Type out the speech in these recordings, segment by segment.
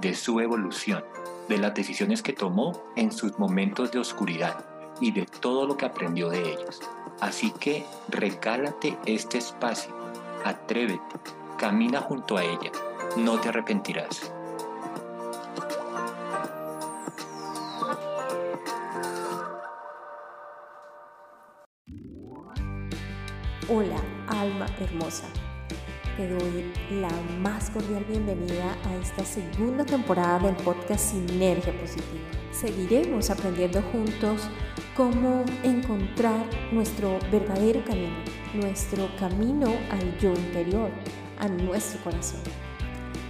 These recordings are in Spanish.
de su evolución, de las decisiones que tomó en sus momentos de oscuridad y de todo lo que aprendió de ellos. Así que regálate este espacio, atrévete, camina junto a ella, no te arrepentirás. Hola, alma hermosa te doy la más cordial bienvenida a esta segunda temporada del podcast Sinergia Positiva. Seguiremos aprendiendo juntos cómo encontrar nuestro verdadero camino, nuestro camino al yo interior, a nuestro corazón.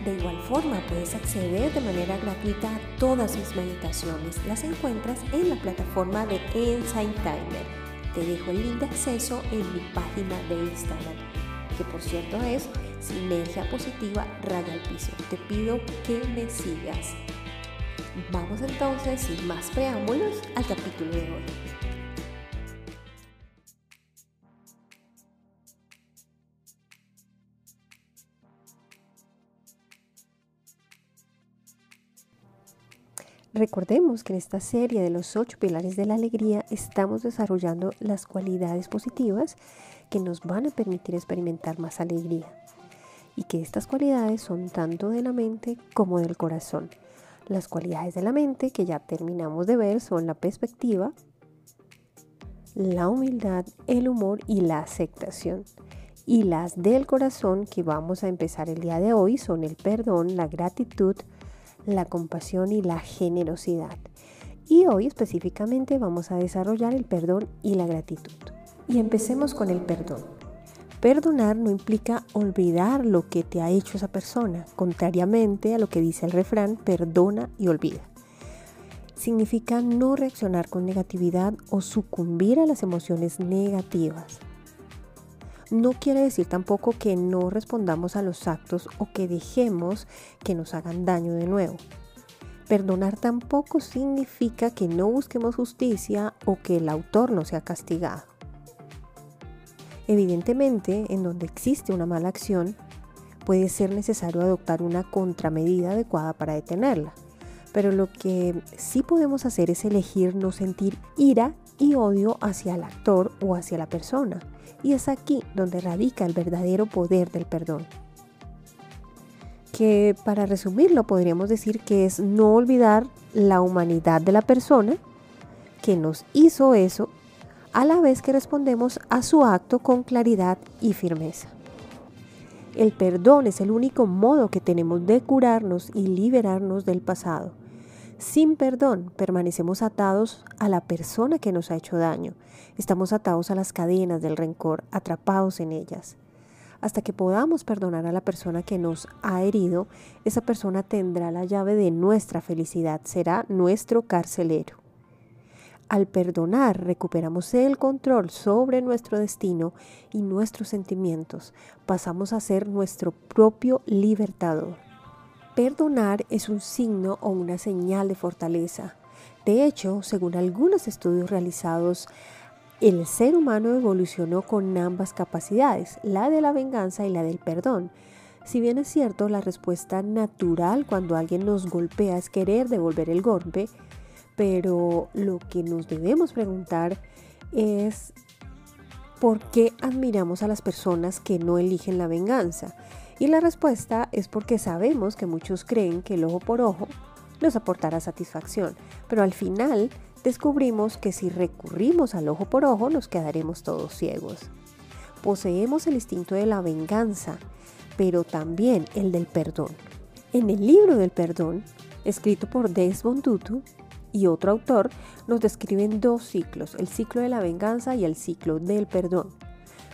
De igual forma, puedes acceder de manera gratuita a todas mis meditaciones. Las encuentras en la plataforma de Insight Timer. Te dejo el link de acceso en mi página de Instagram que por cierto es Sinergia Positiva Raya al Piso. Te pido que me sigas. Vamos entonces, sin más preámbulos, al capítulo de hoy. Recordemos que en esta serie de los ocho pilares de la alegría estamos desarrollando las cualidades positivas que nos van a permitir experimentar más alegría y que estas cualidades son tanto de la mente como del corazón. Las cualidades de la mente que ya terminamos de ver son la perspectiva, la humildad, el humor y la aceptación. Y las del corazón que vamos a empezar el día de hoy son el perdón, la gratitud, la compasión y la generosidad. Y hoy específicamente vamos a desarrollar el perdón y la gratitud. Y empecemos con el perdón. Perdonar no implica olvidar lo que te ha hecho esa persona, contrariamente a lo que dice el refrán, perdona y olvida. Significa no reaccionar con negatividad o sucumbir a las emociones negativas. No quiere decir tampoco que no respondamos a los actos o que dejemos que nos hagan daño de nuevo. Perdonar tampoco significa que no busquemos justicia o que el autor no sea castigado. Evidentemente, en donde existe una mala acción, puede ser necesario adoptar una contramedida adecuada para detenerla. Pero lo que sí podemos hacer es elegir no sentir ira y odio hacia el actor o hacia la persona. Y es aquí donde radica el verdadero poder del perdón. Que para resumirlo podríamos decir que es no olvidar la humanidad de la persona que nos hizo eso a la vez que respondemos a su acto con claridad y firmeza. El perdón es el único modo que tenemos de curarnos y liberarnos del pasado. Sin perdón permanecemos atados a la persona que nos ha hecho daño. Estamos atados a las cadenas del rencor, atrapados en ellas. Hasta que podamos perdonar a la persona que nos ha herido, esa persona tendrá la llave de nuestra felicidad, será nuestro carcelero. Al perdonar recuperamos el control sobre nuestro destino y nuestros sentimientos. Pasamos a ser nuestro propio libertador. Perdonar es un signo o una señal de fortaleza. De hecho, según algunos estudios realizados, el ser humano evolucionó con ambas capacidades, la de la venganza y la del perdón. Si bien es cierto, la respuesta natural cuando alguien nos golpea es querer devolver el golpe, pero lo que nos debemos preguntar es ¿por qué admiramos a las personas que no eligen la venganza? Y la respuesta es porque sabemos que muchos creen que el ojo por ojo nos aportará satisfacción, pero al final descubrimos que si recurrimos al ojo por ojo nos quedaremos todos ciegos. Poseemos el instinto de la venganza, pero también el del perdón. En el libro del perdón, escrito por Desmond Tutu, y otro autor nos describen dos ciclos, el ciclo de la venganza y el ciclo del perdón.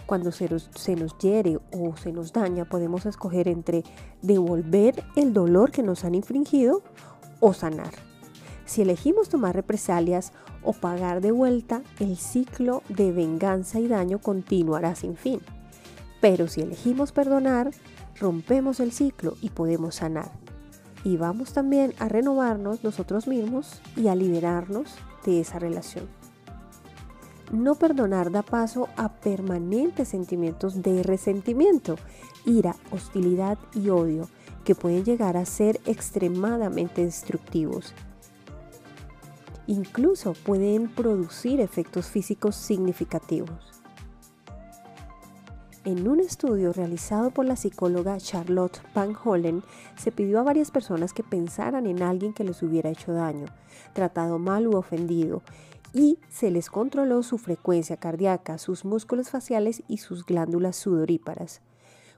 Cuando se nos, se nos, hiere o se nos daña, podemos escoger entre devolver el dolor que nos han infringido o sanar. Si elegimos tomar represalias o pagar de vuelta, el ciclo de venganza y daño continuará sin fin. Pero si elegimos perdonar, rompemos el ciclo y podemos sanar. Y vamos también a renovarnos nosotros mismos y a liberarnos de esa relación. No perdonar da paso a permanentes sentimientos de resentimiento, ira, hostilidad y odio que pueden llegar a ser extremadamente destructivos. Incluso pueden producir efectos físicos significativos. En un estudio realizado por la psicóloga Charlotte Van Hollen, se pidió a varias personas que pensaran en alguien que les hubiera hecho daño, tratado mal u ofendido, y se les controló su frecuencia cardíaca, sus músculos faciales y sus glándulas sudoríparas.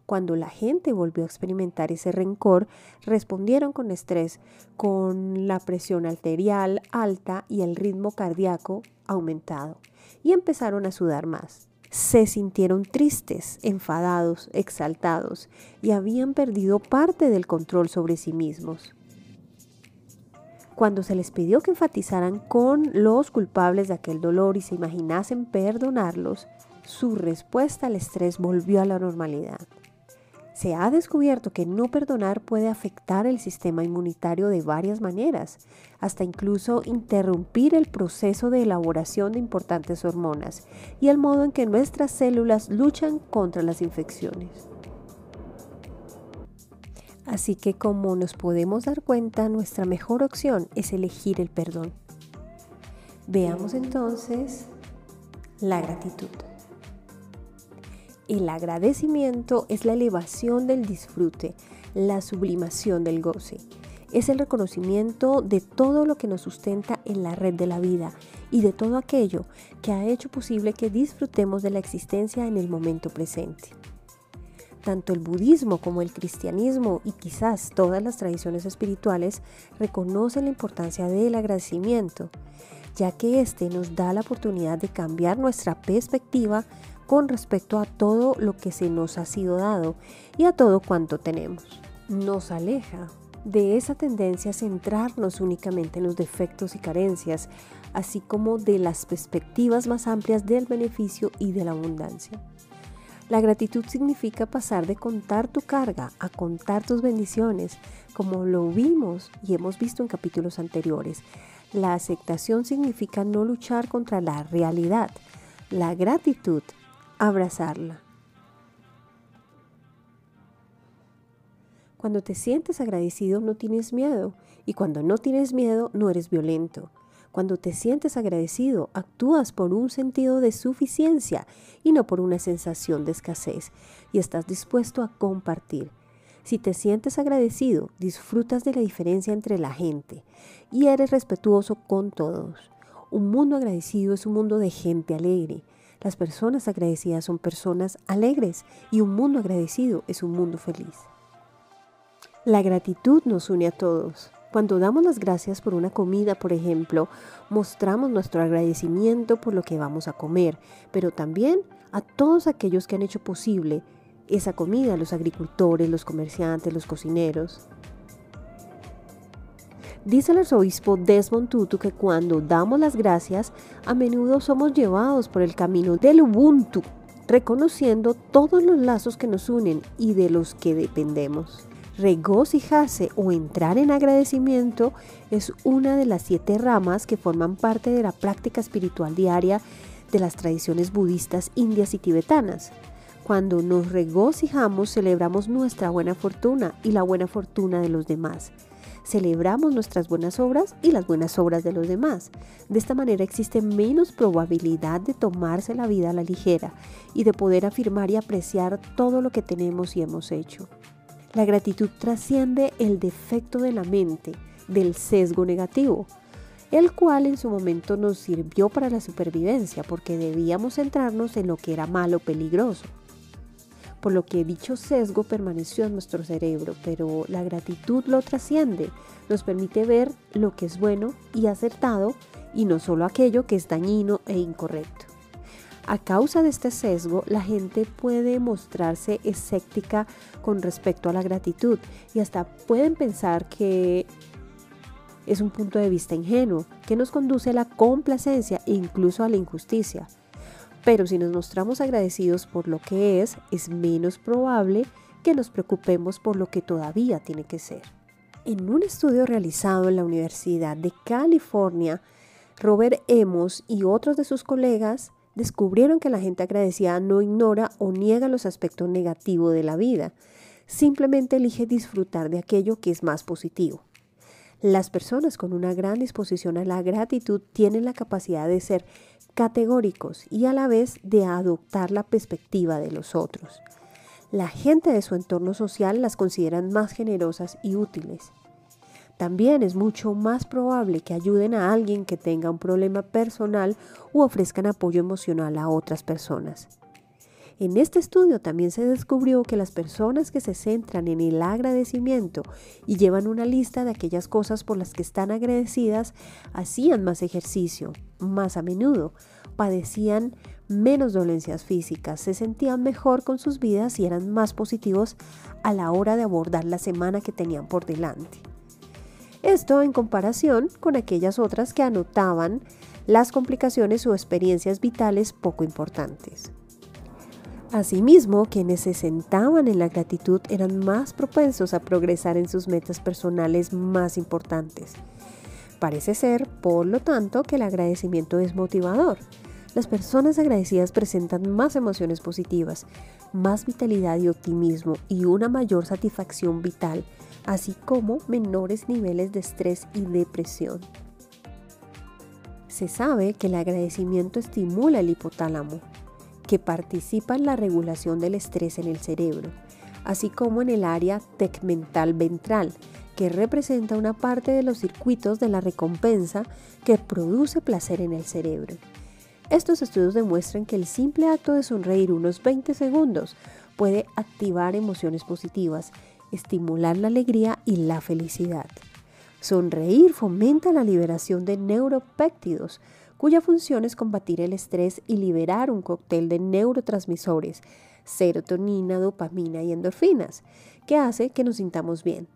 Cuando la gente volvió a experimentar ese rencor, respondieron con estrés, con la presión arterial alta y el ritmo cardíaco aumentado, y empezaron a sudar más se sintieron tristes, enfadados, exaltados y habían perdido parte del control sobre sí mismos. Cuando se les pidió que enfatizaran con los culpables de aquel dolor y se imaginasen perdonarlos, su respuesta al estrés volvió a la normalidad. Se ha descubierto que no perdonar puede afectar el sistema inmunitario de varias maneras, hasta incluso interrumpir el proceso de elaboración de importantes hormonas y el modo en que nuestras células luchan contra las infecciones. Así que como nos podemos dar cuenta, nuestra mejor opción es elegir el perdón. Veamos entonces la gratitud. El agradecimiento es la elevación del disfrute, la sublimación del goce. Es el reconocimiento de todo lo que nos sustenta en la red de la vida y de todo aquello que ha hecho posible que disfrutemos de la existencia en el momento presente. Tanto el budismo como el cristianismo y quizás todas las tradiciones espirituales reconocen la importancia del agradecimiento, ya que éste nos da la oportunidad de cambiar nuestra perspectiva con respecto a todo lo que se nos ha sido dado y a todo cuanto tenemos. Nos aleja de esa tendencia a centrarnos únicamente en los defectos y carencias, así como de las perspectivas más amplias del beneficio y de la abundancia. La gratitud significa pasar de contar tu carga a contar tus bendiciones, como lo vimos y hemos visto en capítulos anteriores. La aceptación significa no luchar contra la realidad. La gratitud abrazarla. Cuando te sientes agradecido no tienes miedo y cuando no tienes miedo no eres violento. Cuando te sientes agradecido actúas por un sentido de suficiencia y no por una sensación de escasez y estás dispuesto a compartir. Si te sientes agradecido, disfrutas de la diferencia entre la gente y eres respetuoso con todos. Un mundo agradecido es un mundo de gente alegre, las personas agradecidas son personas alegres y un mundo agradecido es un mundo feliz. La gratitud nos une a todos. Cuando damos las gracias por una comida, por ejemplo, mostramos nuestro agradecimiento por lo que vamos a comer, pero también a todos aquellos que han hecho posible esa comida, los agricultores, los comerciantes, los cocineros. Dice el arzobispo Desmond Tutu que cuando damos las gracias, a menudo somos llevados por el camino del Ubuntu, reconociendo todos los lazos que nos unen y de los que dependemos. Regocijarse o entrar en agradecimiento es una de las siete ramas que forman parte de la práctica espiritual diaria de las tradiciones budistas indias y tibetanas. Cuando nos regocijamos celebramos nuestra buena fortuna y la buena fortuna de los demás celebramos nuestras buenas obras y las buenas obras de los demás. De esta manera existe menos probabilidad de tomarse la vida a la ligera y de poder afirmar y apreciar todo lo que tenemos y hemos hecho. La gratitud trasciende el defecto de la mente, del sesgo negativo, el cual en su momento nos sirvió para la supervivencia porque debíamos centrarnos en lo que era malo, peligroso por lo que dicho sesgo permaneció en nuestro cerebro, pero la gratitud lo trasciende, nos permite ver lo que es bueno y acertado y no solo aquello que es dañino e incorrecto. A causa de este sesgo, la gente puede mostrarse escéptica con respecto a la gratitud y hasta pueden pensar que es un punto de vista ingenuo que nos conduce a la complacencia e incluso a la injusticia. Pero si nos mostramos agradecidos por lo que es, es menos probable que nos preocupemos por lo que todavía tiene que ser. En un estudio realizado en la Universidad de California, Robert Emos y otros de sus colegas descubrieron que la gente agradecida no ignora o niega los aspectos negativos de la vida, simplemente elige disfrutar de aquello que es más positivo. Las personas con una gran disposición a la gratitud tienen la capacidad de ser categóricos y a la vez de adoptar la perspectiva de los otros. La gente de su entorno social las consideran más generosas y útiles. También es mucho más probable que ayuden a alguien que tenga un problema personal u ofrezcan apoyo emocional a otras personas. En este estudio también se descubrió que las personas que se centran en el agradecimiento y llevan una lista de aquellas cosas por las que están agradecidas hacían más ejercicio, más a menudo, padecían menos dolencias físicas, se sentían mejor con sus vidas y eran más positivos a la hora de abordar la semana que tenían por delante. Esto en comparación con aquellas otras que anotaban las complicaciones o experiencias vitales poco importantes. Asimismo, quienes se sentaban en la gratitud eran más propensos a progresar en sus metas personales más importantes. Parece ser, por lo tanto, que el agradecimiento es motivador. Las personas agradecidas presentan más emociones positivas, más vitalidad y optimismo y una mayor satisfacción vital, así como menores niveles de estrés y depresión. Se sabe que el agradecimiento estimula el hipotálamo, que participa en la regulación del estrés en el cerebro, así como en el área tegmental ventral, que representa una parte de los circuitos de la recompensa que produce placer en el cerebro. Estos estudios demuestran que el simple acto de sonreír unos 20 segundos puede activar emociones positivas, estimular la alegría y la felicidad. Sonreír fomenta la liberación de neuropéptidos, cuya función es combatir el estrés y liberar un cóctel de neurotransmisores, serotonina, dopamina y endorfinas, que hace que nos sintamos bien.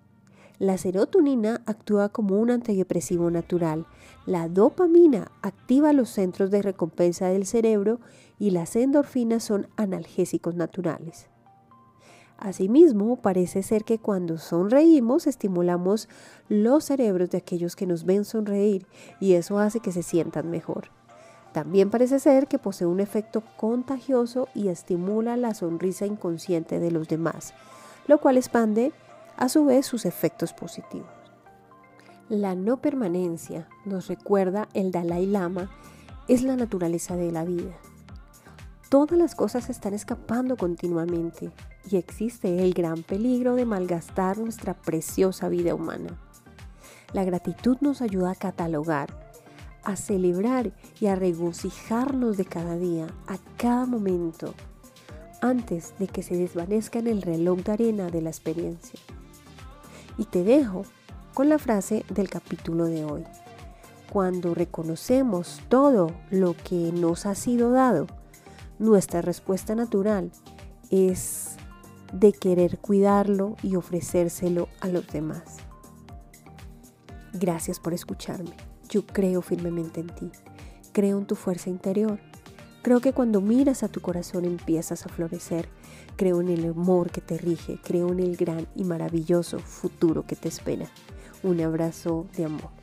La serotonina actúa como un antidepresivo natural, la dopamina activa los centros de recompensa del cerebro y las endorfinas son analgésicos naturales. Asimismo, parece ser que cuando sonreímos estimulamos los cerebros de aquellos que nos ven sonreír y eso hace que se sientan mejor. También parece ser que posee un efecto contagioso y estimula la sonrisa inconsciente de los demás, lo cual expande a su vez sus efectos positivos. La no permanencia, nos recuerda el Dalai Lama, es la naturaleza de la vida. Todas las cosas están escapando continuamente y existe el gran peligro de malgastar nuestra preciosa vida humana. La gratitud nos ayuda a catalogar, a celebrar y a regocijarnos de cada día, a cada momento, antes de que se desvanezca en el reloj de arena de la experiencia. Y te dejo con la frase del capítulo de hoy. Cuando reconocemos todo lo que nos ha sido dado, nuestra respuesta natural es de querer cuidarlo y ofrecérselo a los demás. Gracias por escucharme. Yo creo firmemente en ti. Creo en tu fuerza interior. Creo que cuando miras a tu corazón empiezas a florecer. Creo en el amor que te rige. Creo en el gran y maravilloso futuro que te espera. Un abrazo de amor.